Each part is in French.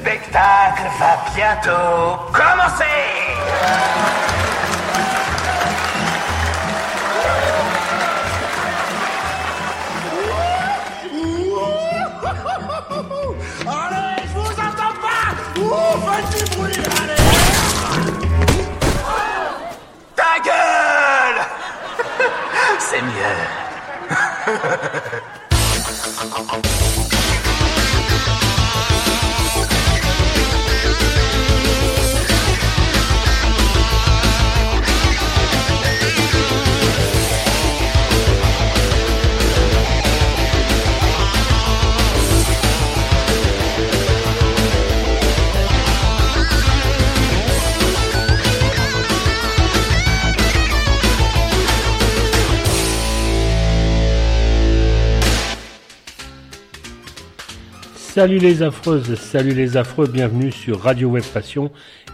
spectacle va bientôt commencer. Allez, je vous entends pas. Ouh, faites du bruit, allez. Ta gueule. C'est mieux. Salut les affreuses, salut les affreux, bienvenue sur Radio Web Passion.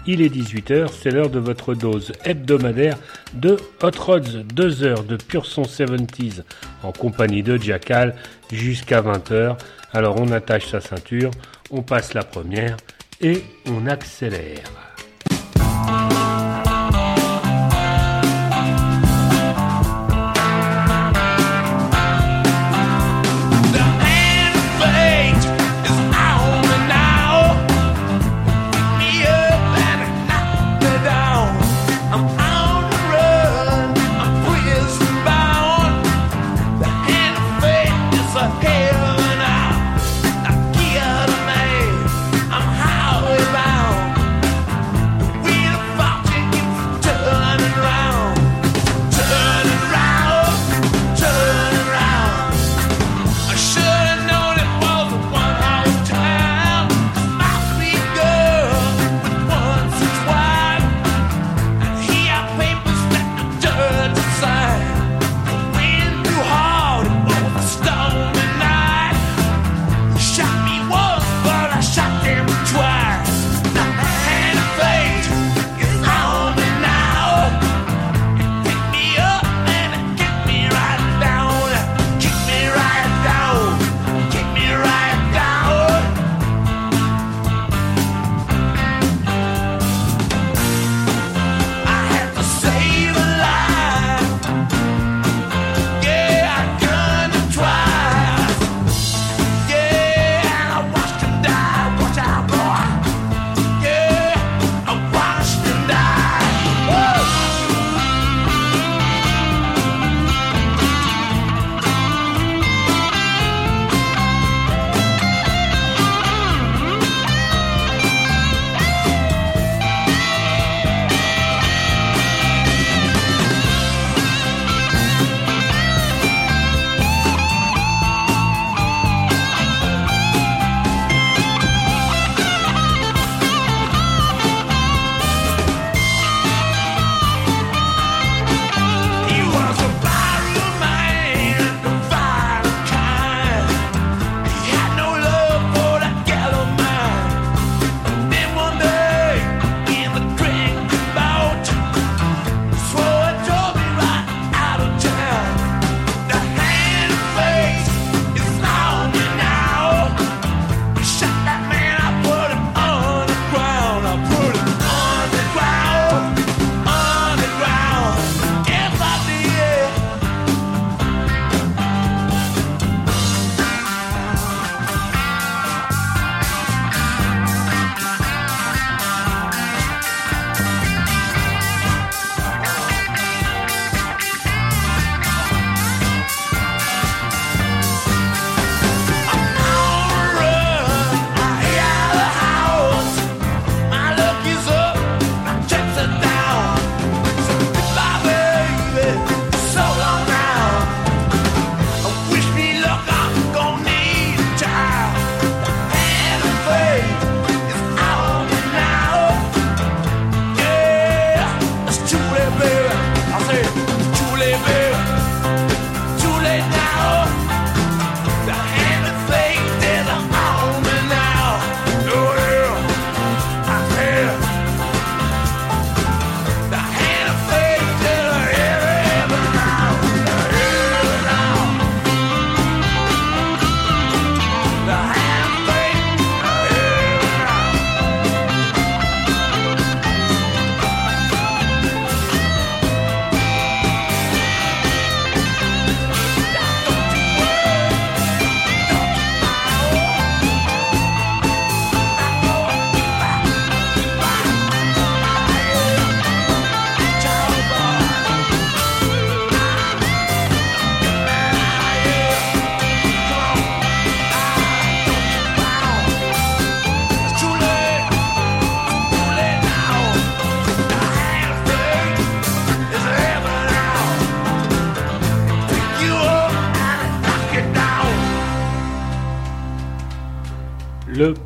Il est 18h, c'est l'heure de votre dose hebdomadaire de Hot Rods, 2 heures de pur son 70s en compagnie de Jackal jusqu'à 20h. Alors on attache sa ceinture, on passe la première et on accélère.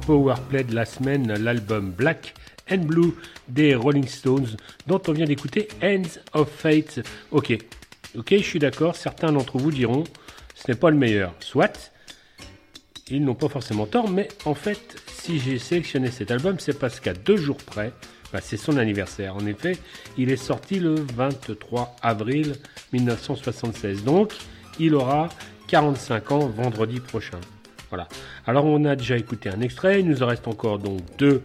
Powerplay de la semaine, l'album Black and Blue des Rolling Stones, dont on vient d'écouter Ends of Fate. Ok, ok, je suis d'accord, certains d'entre vous diront, ce n'est pas le meilleur. Soit, ils n'ont pas forcément tort, mais en fait, si j'ai sélectionné cet album, c'est parce qu'à deux jours près, bah, c'est son anniversaire. En effet, il est sorti le 23 avril 1976. Donc, il aura 45 ans vendredi prochain. Voilà. Alors, on a déjà écouté un extrait. Il nous en reste encore donc deux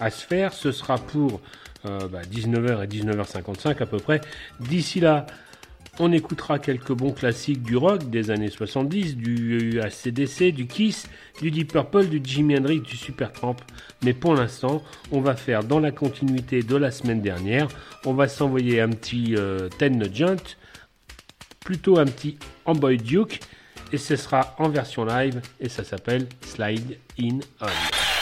à se faire. Ce sera pour 19h bah, et 19h55 à peu près. D'ici là, on écoutera quelques bons classiques du rock des années 70, du ACDC, du Kiss, du Deep Purple, du Jimi Hendrix, du Supertramp. Mais pour l'instant, on va faire dans la continuité de la semaine dernière, on va s'envoyer un petit euh, Ten Junt, plutôt un petit Amboy Duke, et ce sera en version live, et ça s'appelle Slide In On.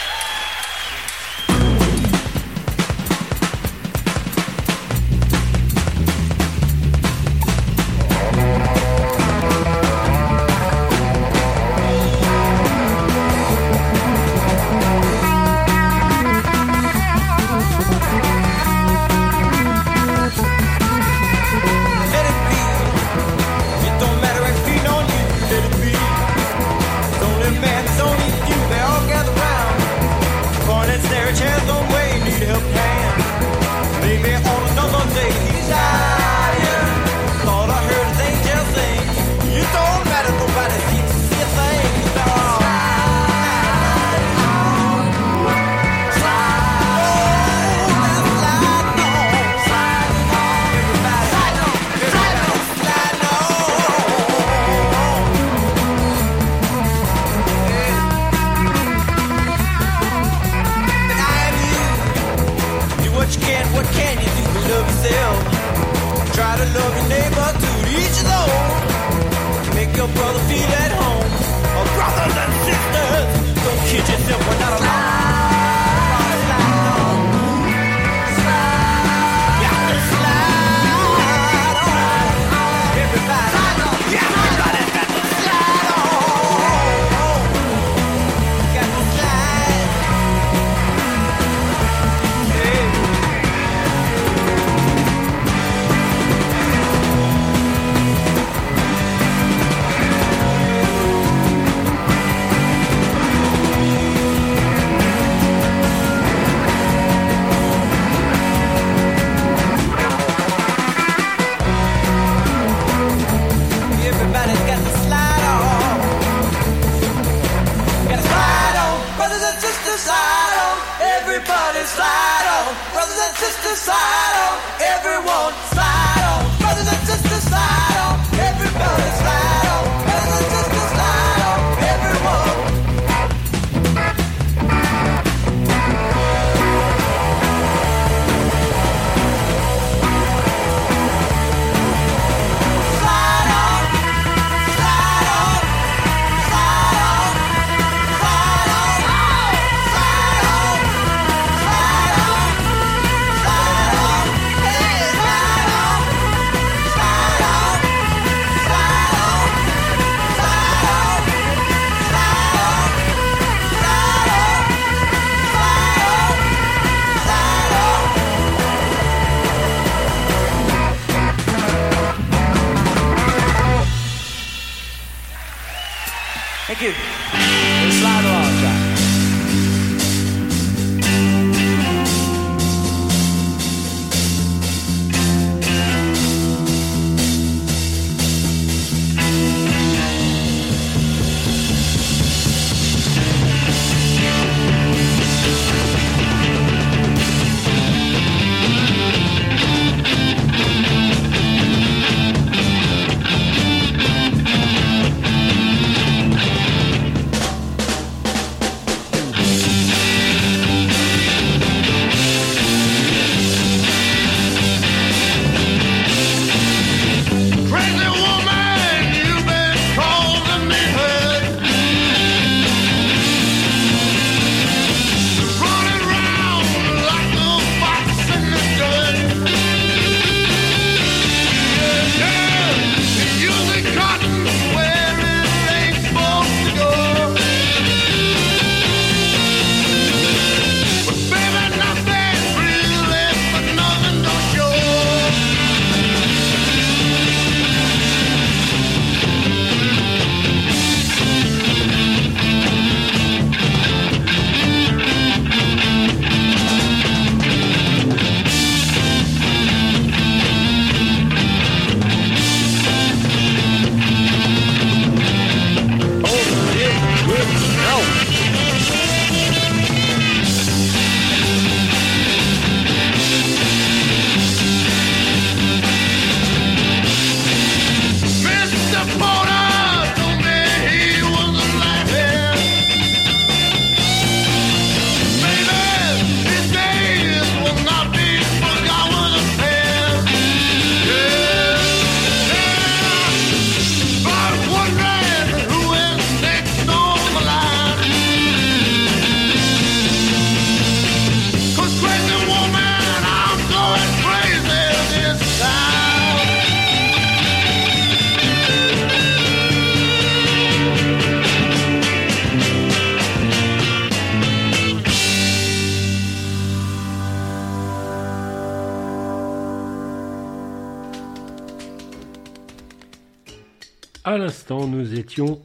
sorrow.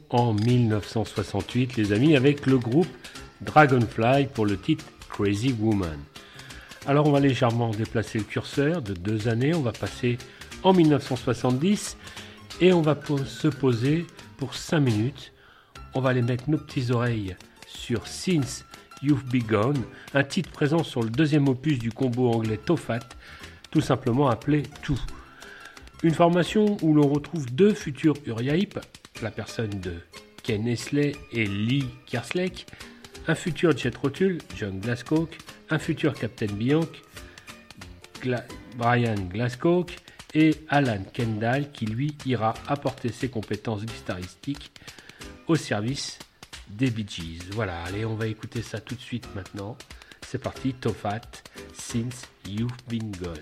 En 1968, les amis, avec le groupe Dragonfly pour le titre Crazy Woman. Alors on va légèrement déplacer le curseur de deux années, on va passer en 1970 et on va se poser pour cinq minutes. On va aller mettre nos petites oreilles sur Since You've Begun, un titre présent sur le deuxième opus du combo anglais Tofat, tout simplement appelé Tout. Une formation où l'on retrouve deux futurs Uriaip, la personne de Ken Esley et Lee Kerslake, un futur Jet Rotul, John Glascock, un futur Captain Bianc, Brian Glascock et Alan Kendall qui lui ira apporter ses compétences guitaristiques au service des Bee Gees. Voilà, allez, on va écouter ça tout de suite maintenant. C'est parti, Tofat, Since You've Been Gone.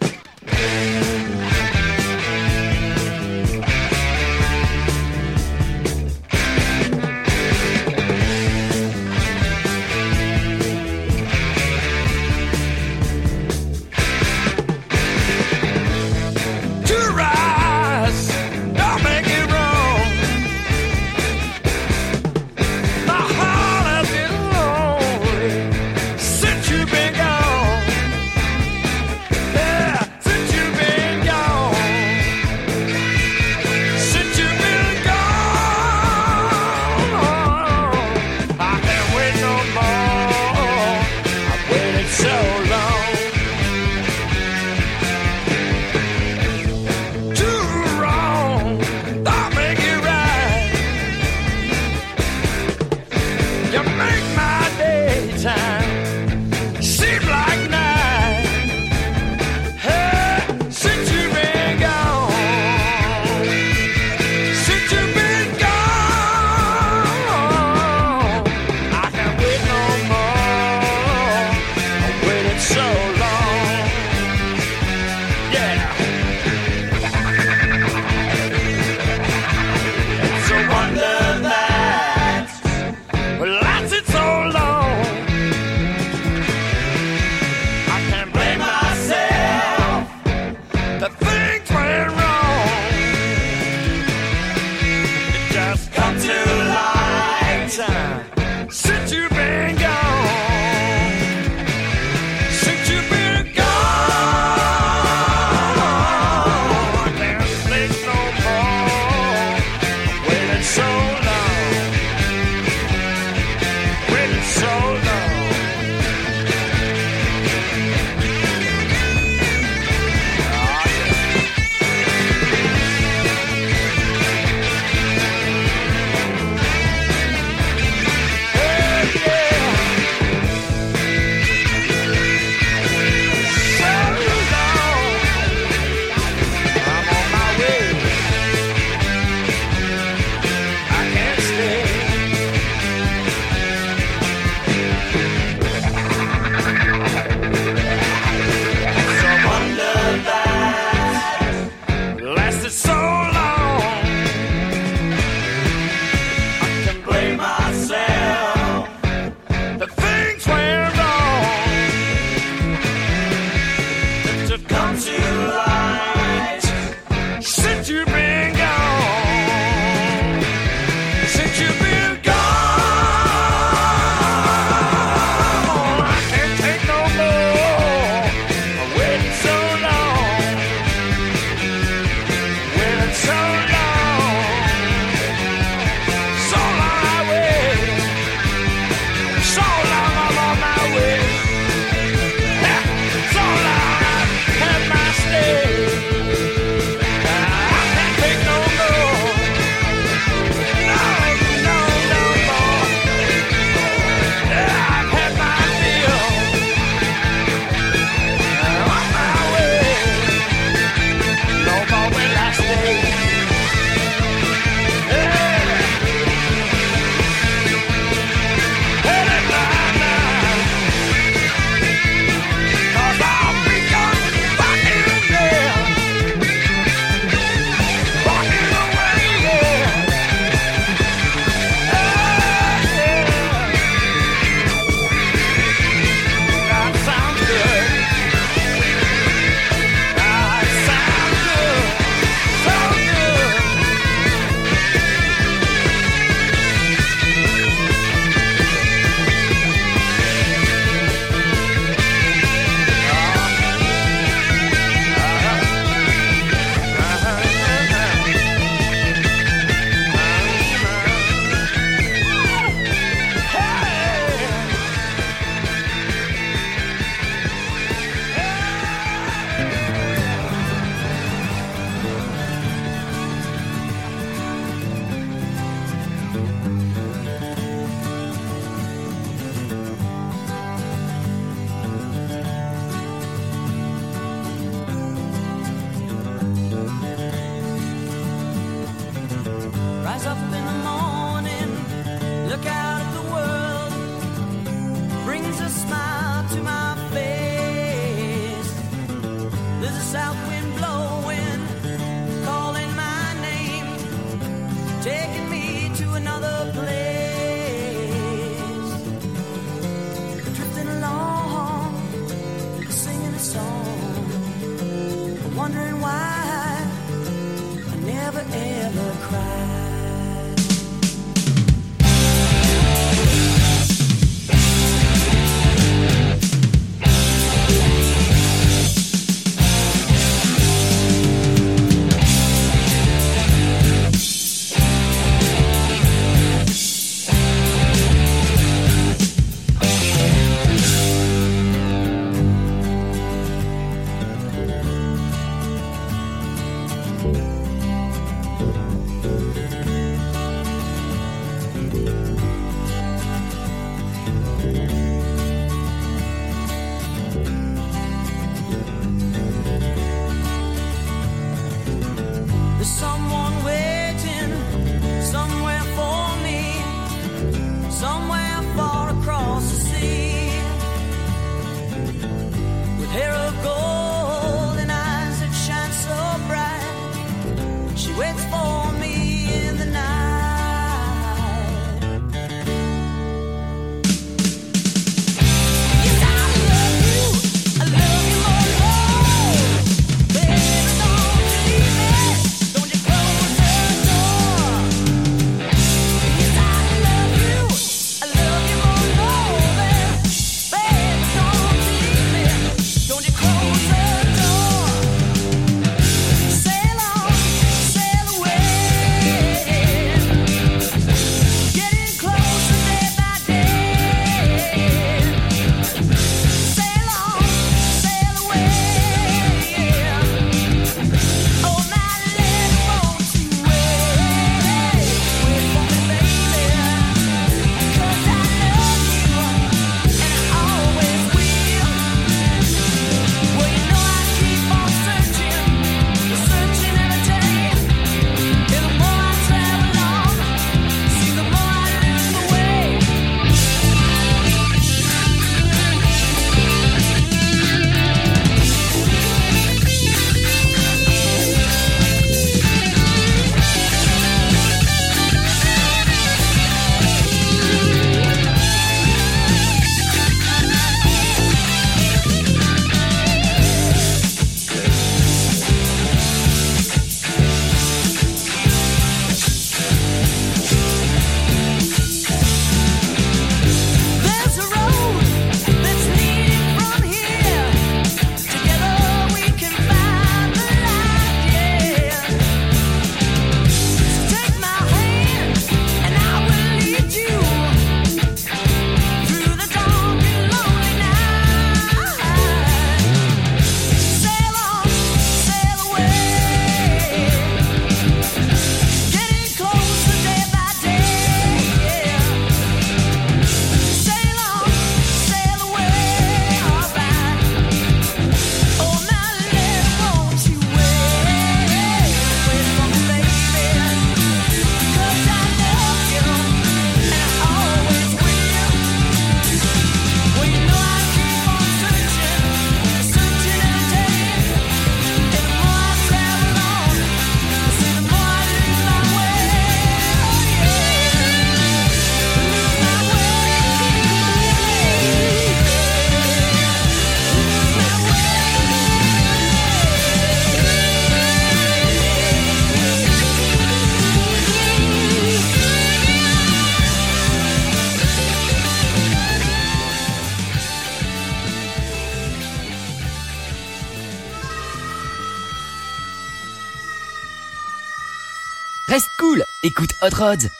Écoute Hot Rods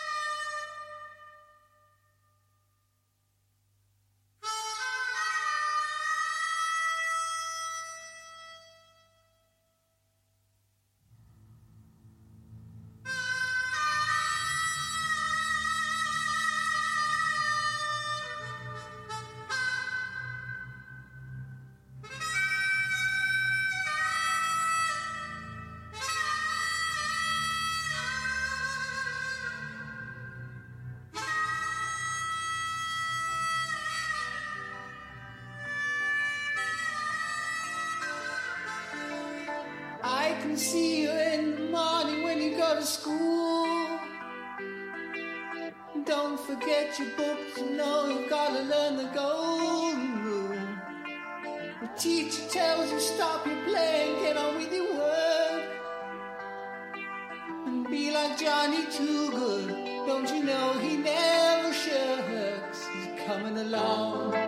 coming along.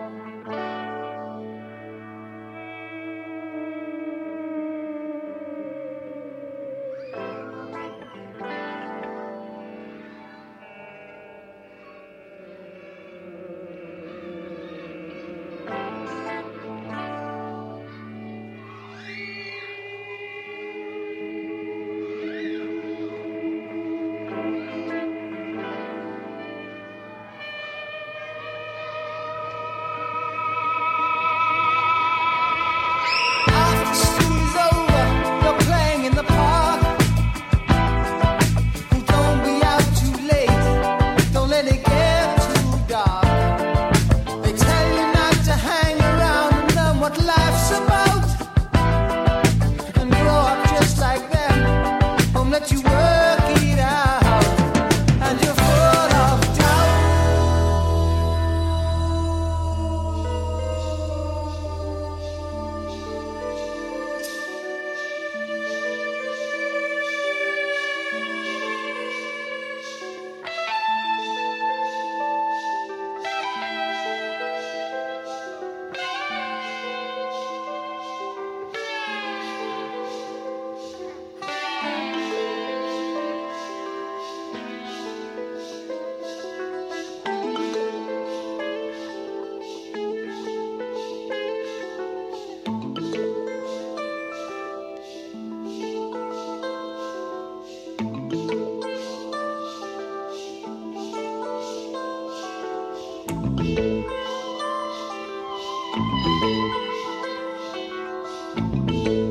Música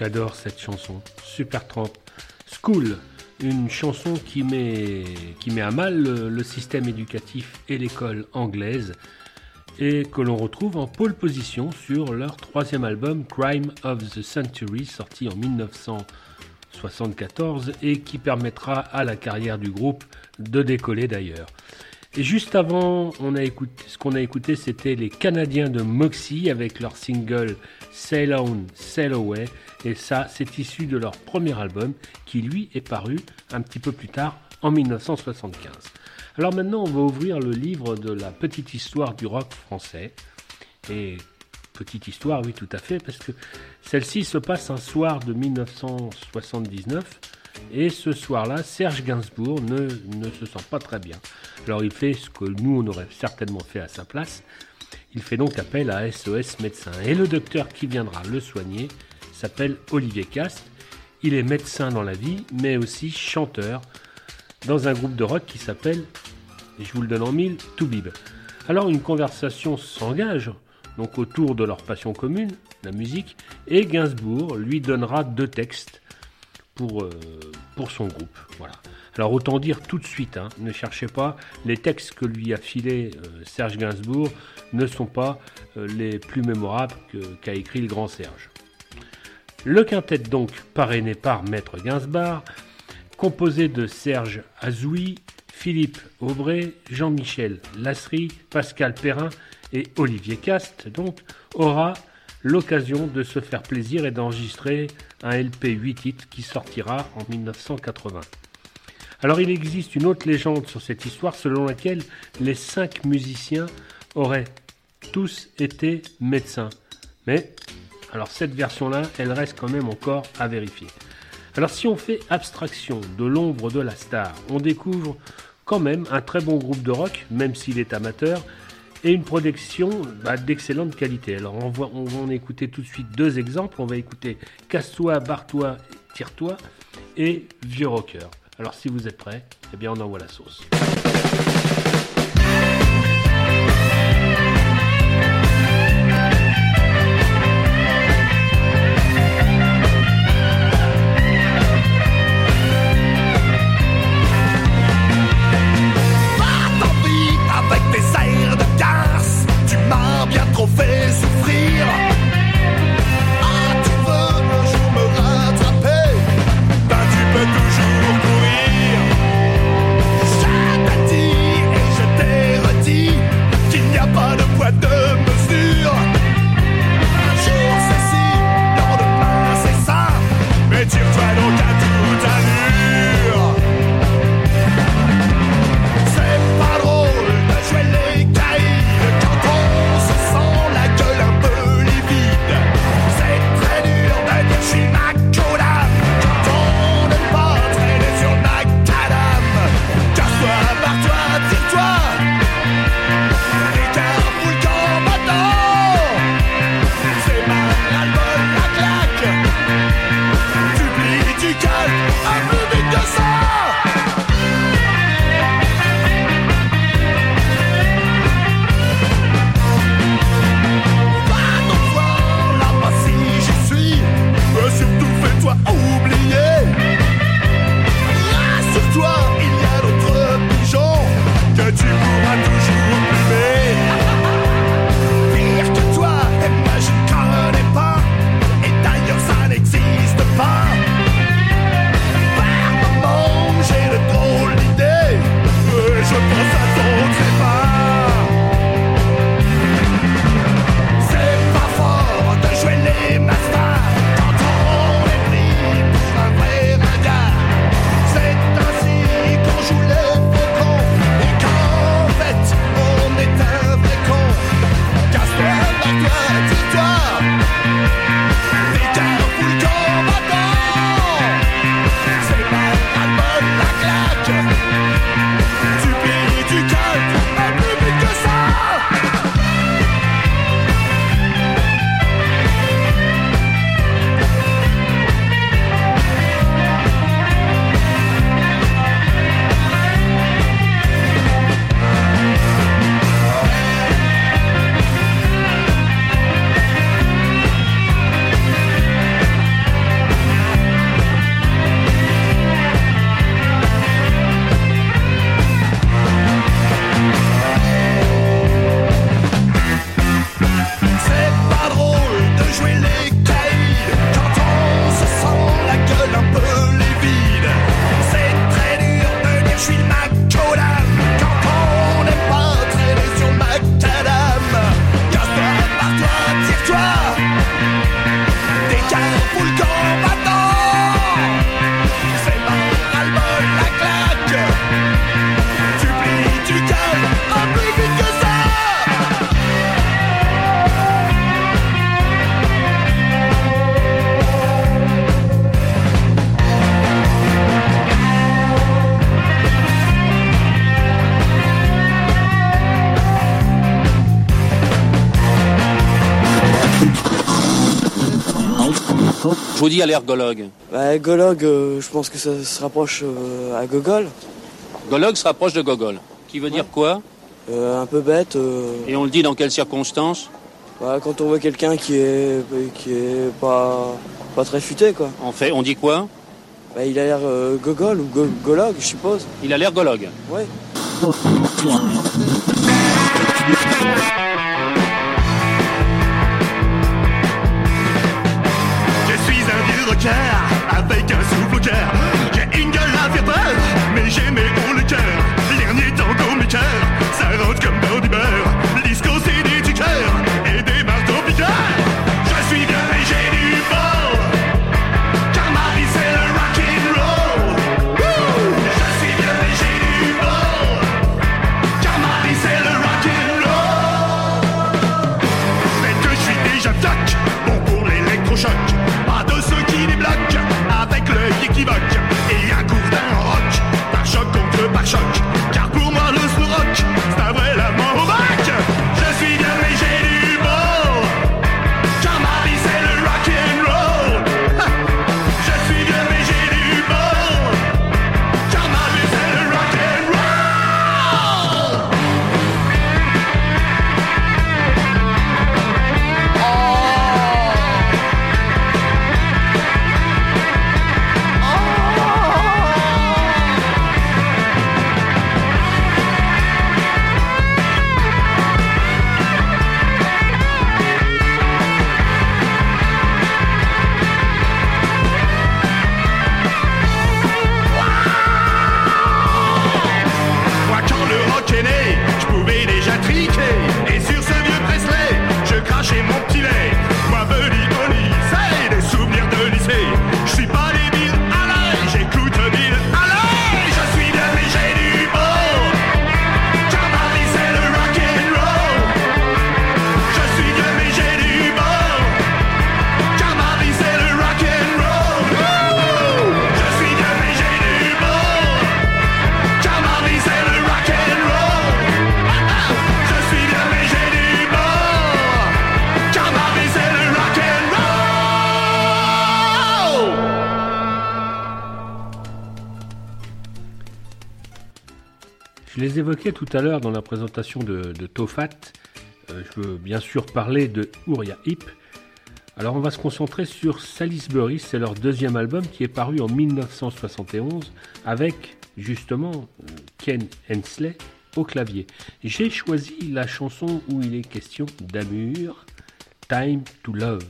J'adore cette chanson. Super Tramp. School, une chanson qui met, qui met à mal le, système éducatif et l'école anglaise et que l'on retrouve en pole position sur leur troisième album Crime of the Century sorti en 1974 et qui permettra à la carrière du groupe de décoller d'ailleurs. Et juste avant, on a écouté, ce qu'on a écouté, c'était les Canadiens de Moxie avec leur single Sail On, Sail Away, et ça, c'est issu de leur premier album qui, lui, est paru un petit peu plus tard, en 1975. Alors maintenant, on va ouvrir le livre de la petite histoire du rock français. Et petite histoire, oui, tout à fait, parce que celle-ci se passe un soir de 1979. Et ce soir-là, Serge Gainsbourg ne, ne se sent pas très bien. Alors il fait ce que nous, on aurait certainement fait à sa place. Il fait donc appel à SOS médecin. Et le docteur qui viendra le soigner s'appelle Olivier Cast. Il est médecin dans la vie, mais aussi chanteur dans un groupe de rock qui s'appelle, je vous le donne en mille, Toubib. Alors une conversation s'engage donc autour de leur passion commune, la musique, et Gainsbourg lui donnera deux textes pour, euh, pour son groupe. Voilà. Alors autant dire tout de suite, hein, ne cherchez pas, les textes que lui a filés euh, Serge Gainsbourg ne sont pas euh, les plus mémorables qu'a écrit le grand Serge. Le quintet donc parrainé par Maître Gainsbar, composé de Serge Azoui, Philippe Aubray, Jean-Michel Lasserie, Pascal Perrin et Olivier Cast, donc, aura l'occasion de se faire plaisir et d'enregistrer un LP 8 titres qui sortira en 1980. Alors il existe une autre légende sur cette histoire selon laquelle les cinq musiciens auraient tous été médecins. Mais alors cette version-là, elle reste quand même encore à vérifier. Alors si on fait abstraction de l'ombre de la star, on découvre quand même un très bon groupe de rock, même s'il est amateur, et une production bah, d'excellente qualité. Alors on va, on va en écouter tout de suite deux exemples. On va écouter Casse-toi, barre-toi, tire-toi et Vieux Rocker. Alors si vous êtes prêts, eh bien on envoie la sauce. Je vous dis à l'ergologue. Bah, Golog, euh, je pense que ça se rapproche euh, à Gogol. Gologue se rapproche de Gogol. Qui veut dire quoi Euh, un peu bête. euh, Et on le dit dans quelles circonstances bah, quand on voit quelqu'un qui est qui est pas pas très futé quoi. on, fait, on dit quoi Bah, il a l'air euh, Gogol ou Go- Golog, je suppose. Il a l'ergologue. Ouais. Avec un souffle Les évoquais tout à l'heure dans la présentation de, de Tofat. Euh, je veux bien sûr parler de Uriah Heep. Alors on va se concentrer sur Salisbury, c'est leur deuxième album qui est paru en 1971 avec justement euh, Ken Hensley au clavier. J'ai choisi la chanson où il est question d'amour, Time to Love.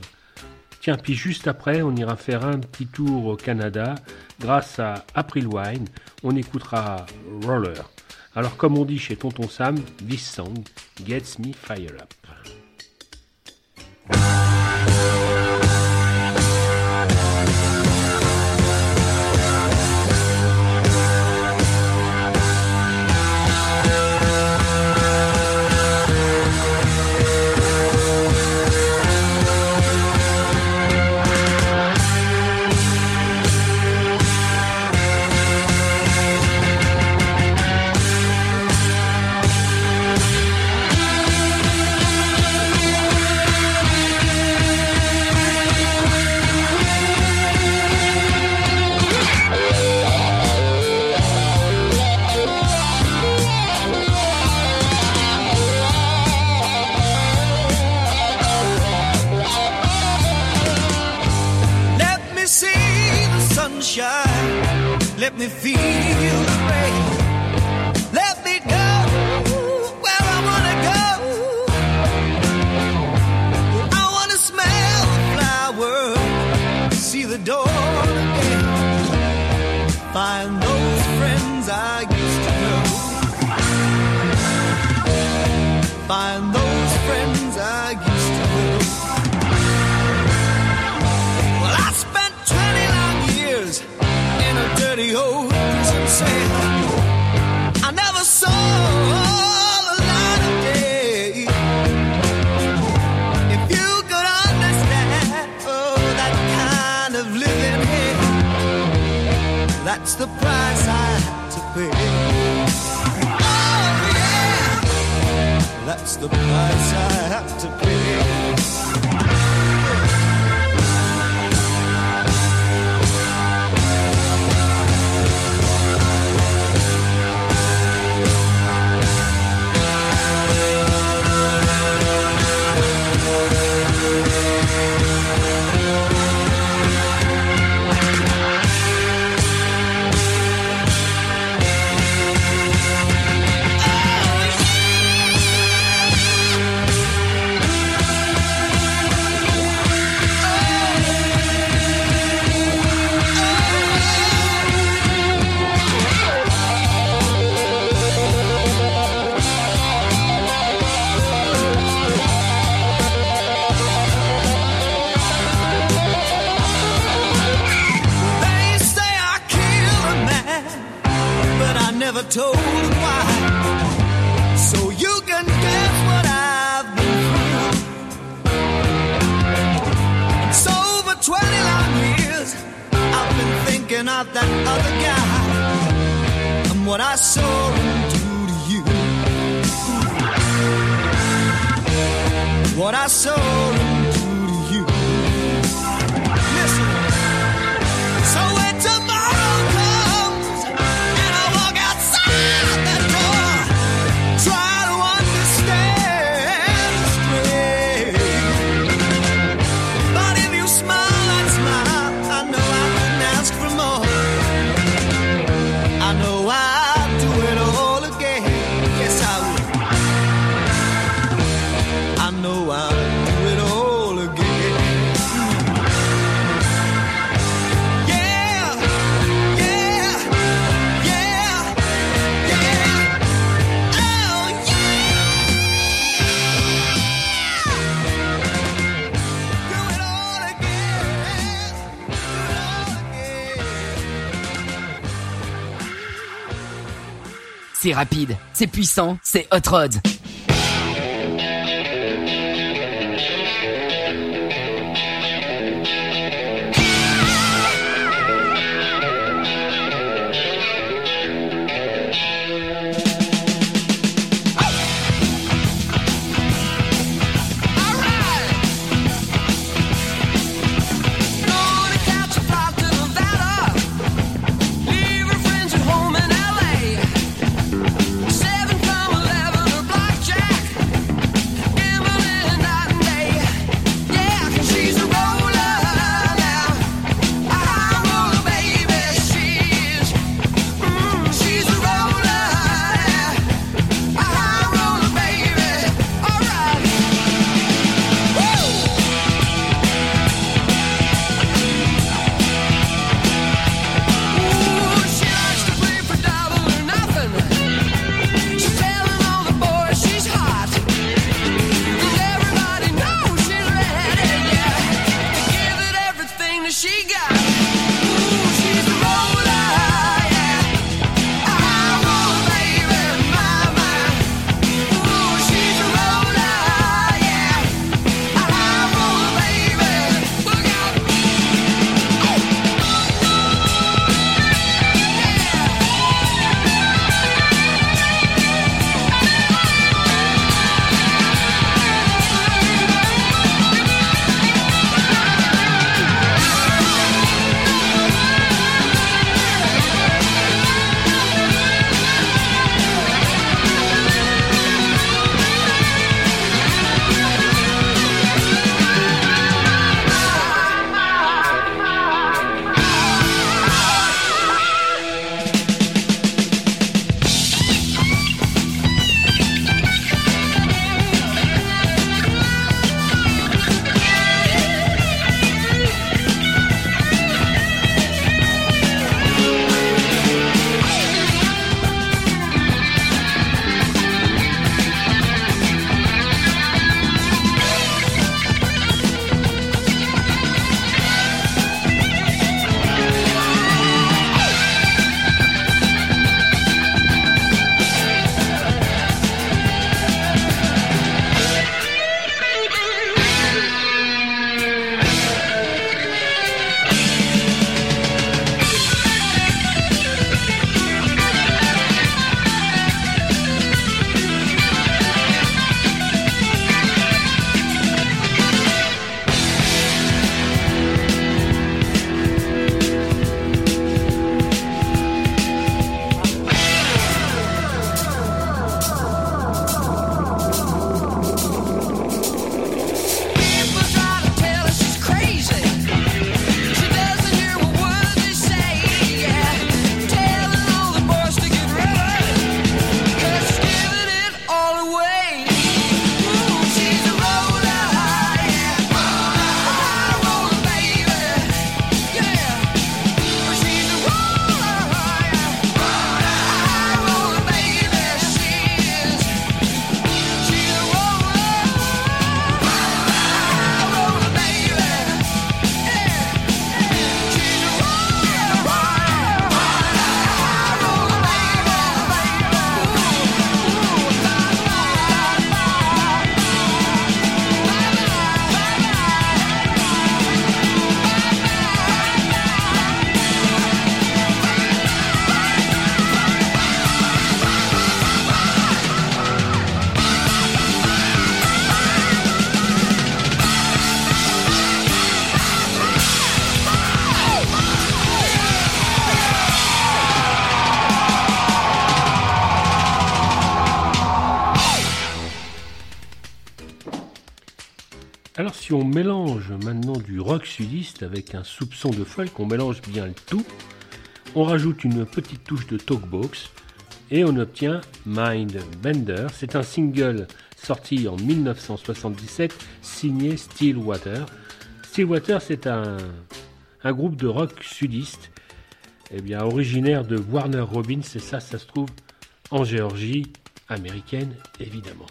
Tiens, puis juste après, on ira faire un petit tour au Canada grâce à April Wine. On écoutera Roller. Alors, comme on dit chez Tonton Sam, this song gets me fire up. Find those friends I used to know. Find those friends I used to know. Well, I spent 20 long years in a dirty old prison cell. I never saw that's the price I had to pay. Oh, yeah, that's the price I have to pay. told why. So you can guess what I've been through. It's over 20 long years. I've been thinking of that other guy and what I saw him do to you. What I saw him. C'est rapide, c'est puissant, c'est Hot Rod. Alors si on mélange maintenant du rock sudiste avec un soupçon de folk, on mélange bien le tout, on rajoute une petite touche de talkbox et on obtient Mind Bender. C'est un single sorti en 1977 signé Stillwater. Stillwater c'est un, groupe de rock sudiste eh bien, originaire de Warner Robins, et ça, ça se trouve en Géorgie américaine, évidemment.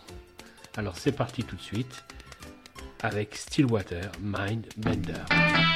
Alors c'est parti tout de suite avec Stillwater Mindbender.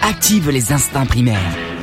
Active les instincts primaires.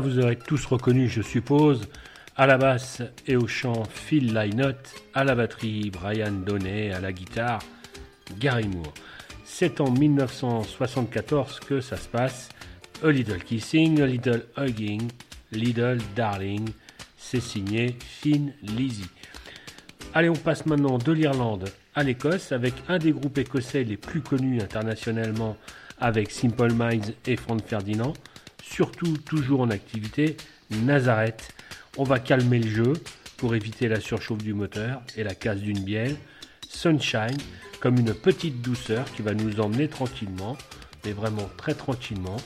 Vous aurez tous reconnu, je suppose. À la basse et au chant, Phil Lynott. À la batterie, Brian Donnet. À la guitare, Gary Moore. C'est en 1974 que ça se passe. A Little Kissing, A Little Hugging, Little Darling. C'est signé Finn Lizzy. Allez, on passe maintenant de l'Irlande à l'Écosse avec un des groupes écossais les plus connus internationalement avec Simple Minds et Frank Ferdinand. Surtout, toujours en activité, Nazareth. On va calmer le jeu pour éviter la surchauffe du moteur et la casse d'une bielle. Sunshine, comme une petite douceur qui va nous emmener tranquillement, mais vraiment très tranquillement,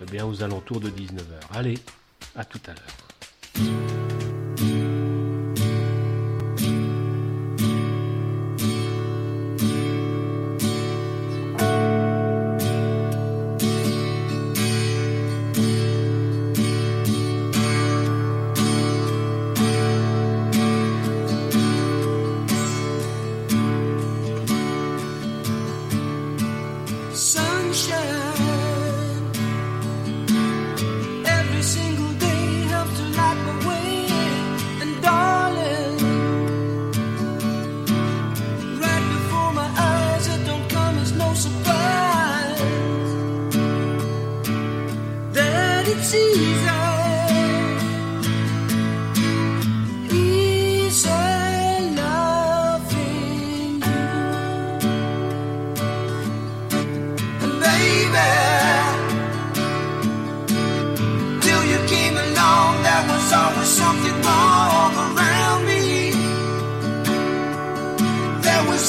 eh bien aux alentours de 19h. Allez, à tout à l'heure.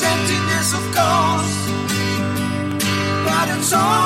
Emptiness, of course, but it's alright.